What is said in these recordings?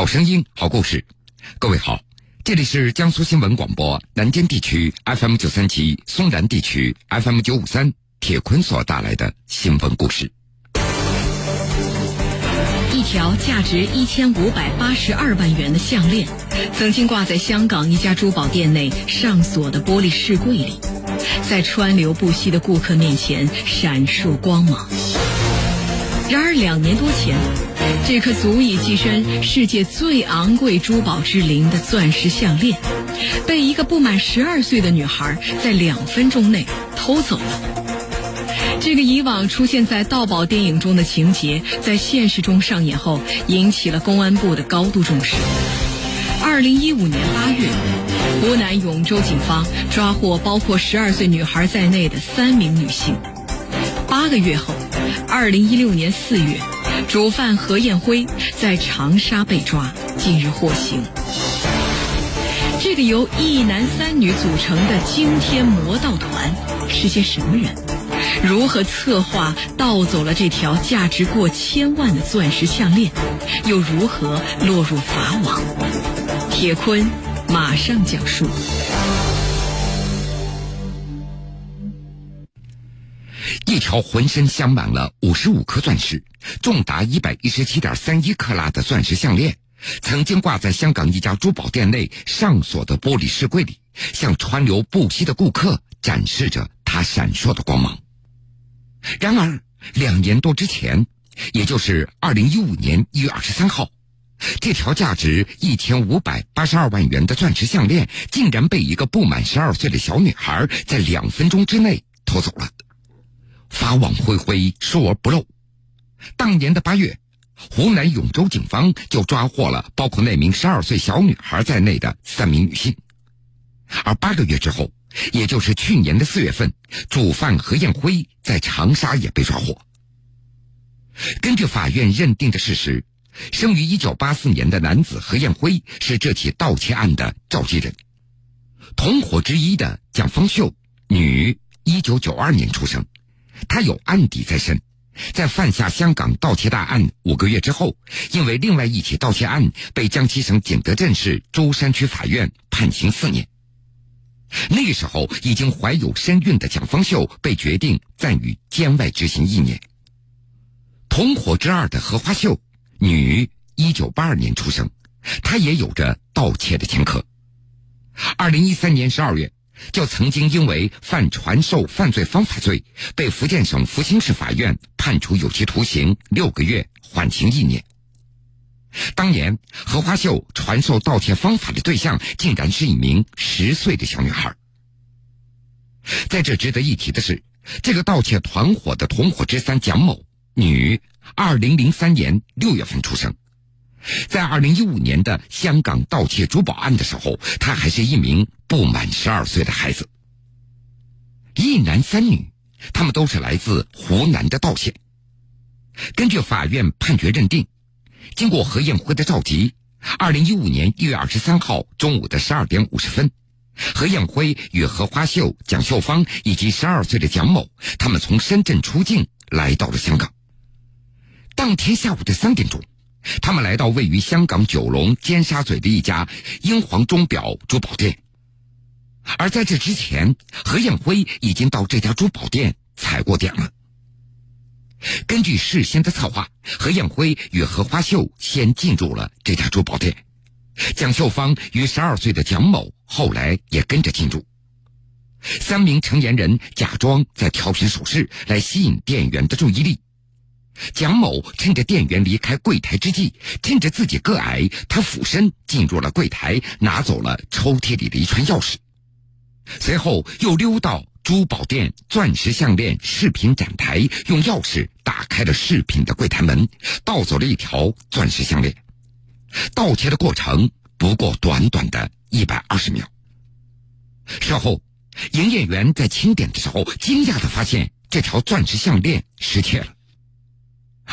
好声音，好故事。各位好，这里是江苏新闻广播南京地区 FM 九三七、松南地区 FM 九五三。铁坤所带来的新闻故事：一条价值一千五百八十二万元的项链，曾经挂在香港一家珠宝店内上锁的玻璃饰柜里，在川流不息的顾客面前闪烁光芒。然而，两年多前，这颗足以跻身世界最昂贵珠宝之林的钻石项链，被一个不满十二岁的女孩在两分钟内偷走了。这个以往出现在盗宝电影中的情节，在现实中上演后，引起了公安部的高度重视。二零一五年八月，湖南永州警方抓获包括十二岁女孩在内的三名女性。八个月后。二零一六年四月，主犯何艳辉在长沙被抓，近日获刑。这个由一男三女组成的惊天魔盗团是些什么人？如何策划盗走了这条价值过千万的钻石项链？又如何落入法网？铁坤马上讲述。一条浑身镶满了五十五颗钻石、重达一百一十七点三一克拉的钻石项链，曾经挂在香港一家珠宝店内上锁的玻璃饰柜里，向川流不息的顾客展示着它闪烁的光芒。然而，两年多之前，也就是二零一五年一月二十三号，这条价值一千五百八十二万元的钻石项链，竟然被一个不满十二岁的小女孩在两分钟之内偷走了。法网恢恢，疏而不漏。当年的八月，湖南永州警方就抓获了包括那名十二岁小女孩在内的三名女性。而八个月之后，也就是去年的四月份，主犯何艳辉在长沙也被抓获。根据法院认定的事实，生于一九八四年的男子何艳辉是这起盗窃案的召集人。同伙之一的蒋方秀，女，一九九二年出生。他有案底在身，在犯下香港盗窃大案五个月之后，因为另外一起盗窃案被江西省景德镇市舟山区法院判刑四年。那个时候已经怀有身孕的蒋方秀被决定暂予监外执行一年。同伙之二的何花秀，女，一九八二年出生，她也有着盗窃的前科。二零一三年十二月。就曾经因为犯传授犯罪方法罪，被福建省福清市法院判处有期徒刑六个月，缓刑一年。当年何花秀传授盗窃方法的对象，竟然是一名十岁的小女孩。在这值得一提的是，这个盗窃团伙的同伙之三蒋某，女，二零零三年六月份出生。在二零一五年的香港盗窃珠宝案的时候，她还是一名不满十二岁的孩子。一男三女，他们都是来自湖南的道县。根据法院判决认定，经过何艳辉的召集，二零一五年一月二十三号中午的十二点五十分，何艳辉与何花秀、蒋秀芳以及十二岁的蒋某，他们从深圳出境来到了香港。当天下午的三点钟。他们来到位于香港九龙尖沙咀的一家英皇钟表珠宝店，而在这之前，何艳辉已经到这家珠宝店踩过点了。根据事先的策划，何艳辉与何花秀先进入了这家珠宝店，蒋秀芳与十二岁的蒋某后来也跟着进入。三名成年人假装在挑选首饰，来吸引店员的注意力。蒋某趁着店员离开柜台之际，趁着自己个矮，他俯身进入了柜台，拿走了抽屉里的一串钥匙，随后又溜到珠宝店钻石项链饰品展台，用钥匙打开了饰品的柜台门，盗走了一条钻石项链。盗窃的过程不过短短的一百二十秒。事后，营业员在清点的时候，惊讶的发现这条钻石项链失窃了。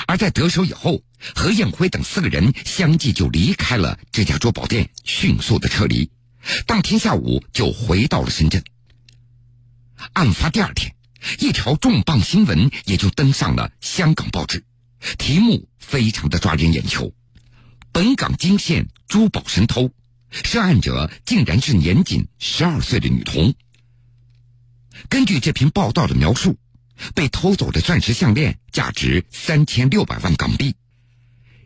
而在得手以后，何艳辉等四个人相继就离开了这家珠宝店，迅速的撤离。当天下午就回到了深圳。案发第二天，一条重磅新闻也就登上了香港报纸，题目非常的抓人眼球：本港惊现珠宝神偷，涉案者竟然是年仅十二岁的女童。根据这篇报道的描述，被偷走的钻石项链价值三千六百万港币。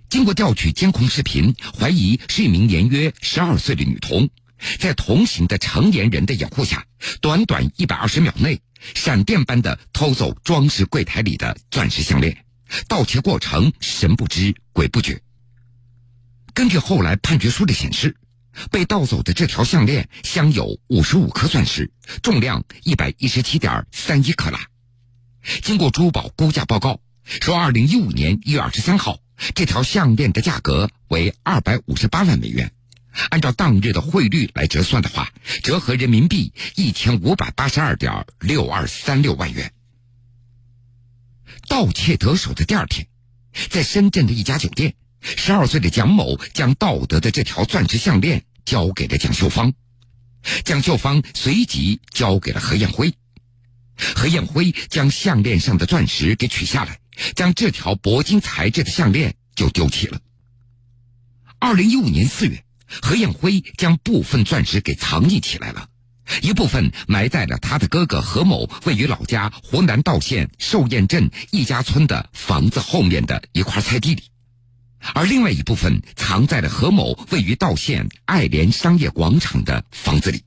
经过调取监控视频，怀疑是一名年约十二岁的女童，在同行的成年人的掩护下，短短一百二十秒内，闪电般的偷走装饰柜台里的钻石项链，盗窃过程神不知鬼不觉。根据后来判决书的显示，被盗走的这条项链镶有五十五颗钻石，重量一百一十七点三一克拉。经过珠宝估价报告说，二零一五年一月二十三号。这条项链的价格为二百五十八万美元，按照当日的汇率来折算的话，折合人民币一千五百八十二点六二三六万元。盗窃得手的第二天，在深圳的一家酒店，十二岁的蒋某将盗得的这条钻石项链交给了蒋秀芳，蒋秀芳随即交给了何艳辉，何艳辉将项链上的钻石给取下来。将这条铂金材质的项链就丢弃了。二零一五年四月，何艳辉将部分钻石给藏匿起来了，一部分埋在了他的哥哥何某位于老家湖南道县寿堰镇一家村的房子后面的一块菜地里，而另外一部分藏在了何某位于道县爱联商业广场的房子里。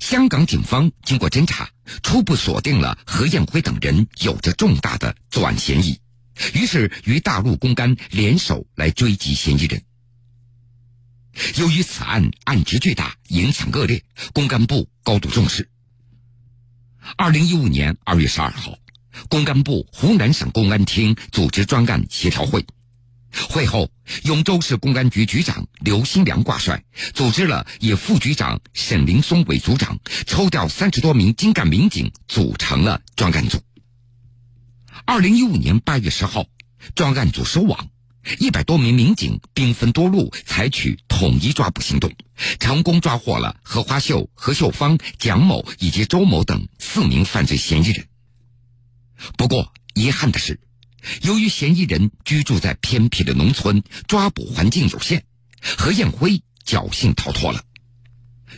香港警方经过侦查，初步锁定了何艳辉等人有着重大的作案嫌疑，于是与大陆公安联手来追击嫌疑人。由于此案案值巨大，影响恶劣，公安部高度重视。二零一五年二月十二号，公安部湖南省公安厅组织专案协调会。会后，永州市公安局局长刘新良挂帅，组织了以副局长沈林松为组长，抽调三十多名精干民警组成了专案组。二零一五年八月十号，专案组收网，一百多名民警兵分多路，采取统一抓捕行动，成功抓获了何花秀、何秀芳、蒋某以及周某等四名犯罪嫌疑人。不过，遗憾的是。由于嫌疑人居住在偏僻的农村，抓捕环境有限，何艳辉侥幸逃脱了。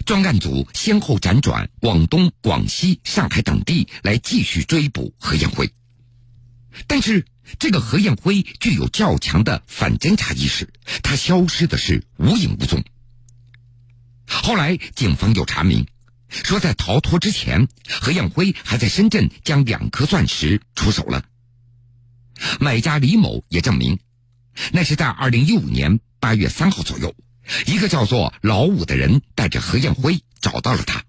专案组先后辗转广东、广西、上海等地来继续追捕何艳辉，但是这个何艳辉具有较强的反侦查意识，他消失的是无影无踪。后来警方又查明，说在逃脱之前，何艳辉还在深圳将两颗钻石出手了。买家李某也证明，那是在二零一五年八月三号左右，一个叫做老五的人带着何艳辉找到了他。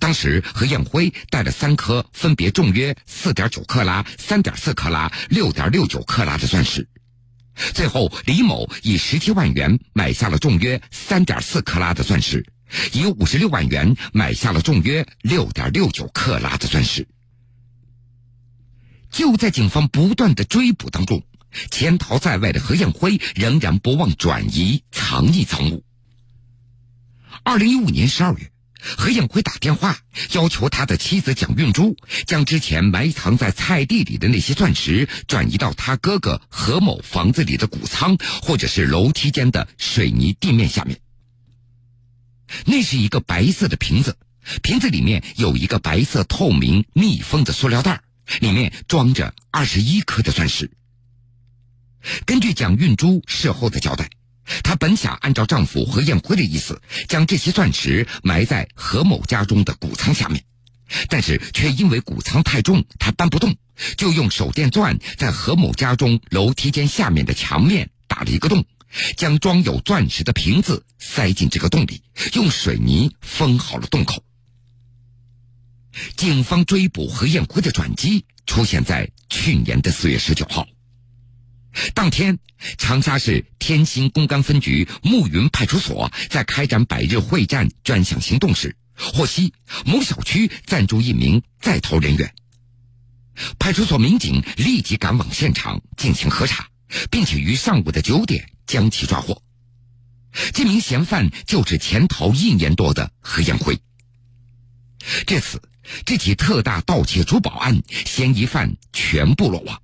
当时何艳辉带了三颗分别重约四点九克拉、三点四克拉、六点六九克拉的钻石。最后，李某以十七万元买下了重约三点四克拉的钻石，以五十六万元买下了重约六点六九克拉的钻石。就在警方不断的追捕当中，潜逃在外的何艳辉仍然不忘转移藏匿赃物。二零一五年十二月，何应辉打电话要求他的妻子蒋运珠将之前埋藏在菜地里的那些钻石转移到他哥哥何某房子里的谷仓，或者是楼梯间的水泥地面下面。那是一个白色的瓶子，瓶子里面有一个白色透明密封的塑料袋。里面装着二十一颗的钻石。根据蒋运珠事后的交代，她本想按照丈夫何艳辉的意思，将这些钻石埋在何某家中的谷仓下面，但是却因为谷仓太重，她搬不动，就用手电钻在何某家中楼梯间下面的墙面打了一个洞，将装有钻石的瓶子塞进这个洞里，用水泥封好了洞口。警方追捕何艳辉的转机出现在去年的四月十九号。当天，长沙市天心公安分局暮云派出所在开展百日会战专项行动时，获悉某小区暂住一名在逃人员。派出所民警立即赶往现场进行核查，并且于上午的九点将其抓获。这名嫌犯就是潜逃一年多的何艳辉。至此。这起特大盗窃珠宝案嫌疑犯全部落网。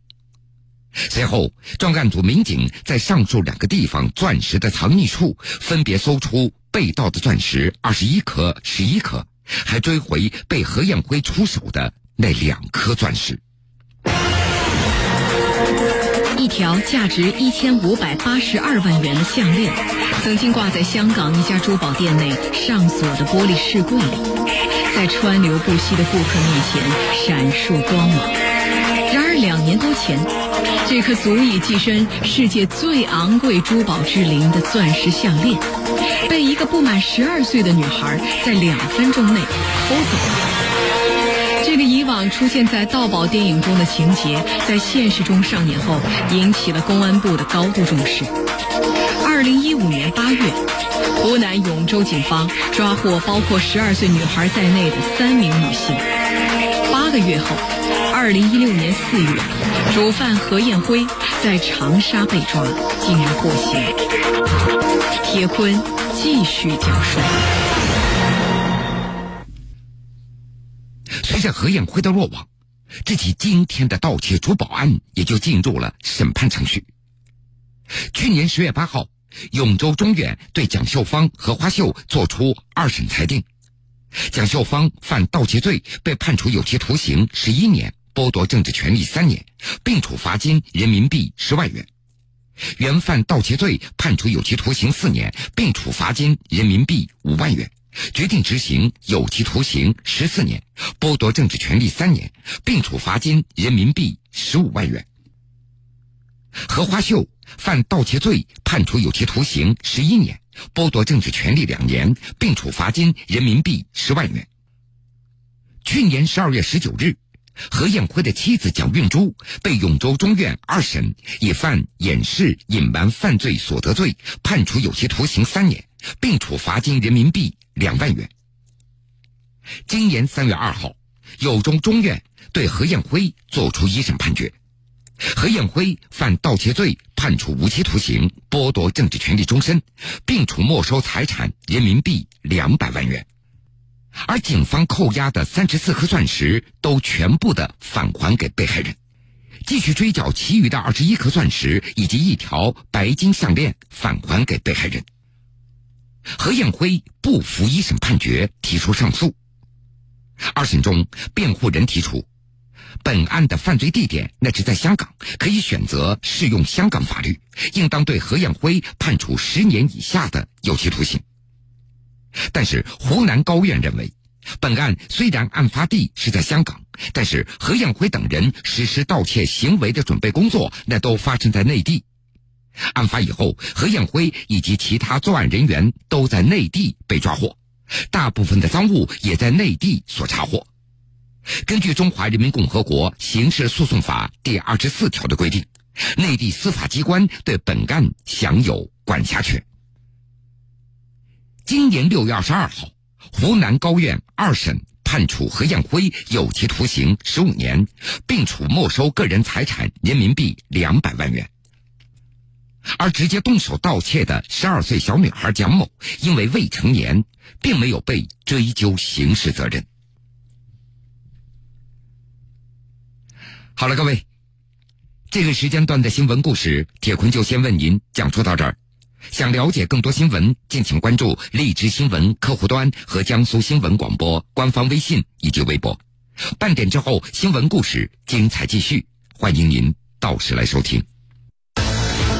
随后，专案组民警在上述两个地方钻石的藏匿处，分别搜出被盗的钻石二十一颗、十一颗，还追回被何艳辉出手的那两颗钻石。一条价值一千五百八十二万元的项链，曾经挂在香港一家珠宝店内上锁的玻璃饰柜里，在川流不息的顾客面前闪烁光芒。然而两年多前，这颗足以跻身世界最昂贵珠宝之林的钻石项链，被一个不满十二岁的女孩在两分钟内偷走了。这个以往出现在盗宝电影中的情节，在现实中上演后，引起了公安部的高度重视。二零一五年八月，湖南永州警方抓获包括十二岁女孩在内的三名女性。八个月后，二零一六年四月，主犯何艳辉在长沙被抓，竟然获刑。铁坤继续讲述。随着何艳辉的落网，这起惊天的盗窃珠宝案也就进入了审判程序。去年十月八号，永州中院对蒋秀芳、何花秀作出二审裁定，蒋秀芳犯盗窃罪，被判处有期徒刑十一年，剥夺政治权利三年，并处罚金人民币十万元；原犯盗窃罪，判处有期徒刑四年，并处罚金人民币五万元。决定执行有期徒刑十四年，剥夺政治权利三年，并处罚金人民币十五万元。何花秀犯盗窃罪，判处有期徒刑十一年，剥夺政治权利两年，并处罚金人民币十万元。去年十二月十九日，何艳辉的妻子蒋运珠被永州中院二审以犯掩饰、隐瞒犯罪所得罪，判处有期徒刑三年，并处罚金人民币。两万元。今年三月二号，永中中院对何艳辉作出一审判决，何艳辉犯盗窃罪，判处无期徒刑，剥夺政治权利终身，并处没收财产人民币两百万元。而警方扣押的三十四颗钻石都全部的返还给被害人，继续追缴其余的二十一颗钻石以及一条白金项链返还给被害人。何艳辉不服一审判决，提出上诉。二审中，辩护人提出，本案的犯罪地点那是在香港，可以选择适用香港法律，应当对何艳辉判处十年以下的有期徒刑。但是湖南高院认为，本案虽然案发地是在香港，但是何艳辉等人实施盗窃行为的准备工作，那都发生在内地。案发以后，何艳辉以及其他作案人员都在内地被抓获，大部分的赃物也在内地所查获。根据《中华人民共和国刑事诉讼法》第二十四条的规定，内地司法机关对本案享有管辖权。今年六月二十二号，湖南高院二审判处何艳辉有期徒刑十五年，并处没收个人财产人民币两百万元。而直接动手盗窃的十二岁小女孩蒋某，因为未成年，并没有被追究刑事责任。好了，各位，这个时间段的新闻故事，铁坤就先为您讲述到这儿。想了解更多新闻，敬请关注荔枝新闻客户端和江苏新闻广播官方微信以及微博。半点之后，新闻故事精彩继续，欢迎您到时来收听。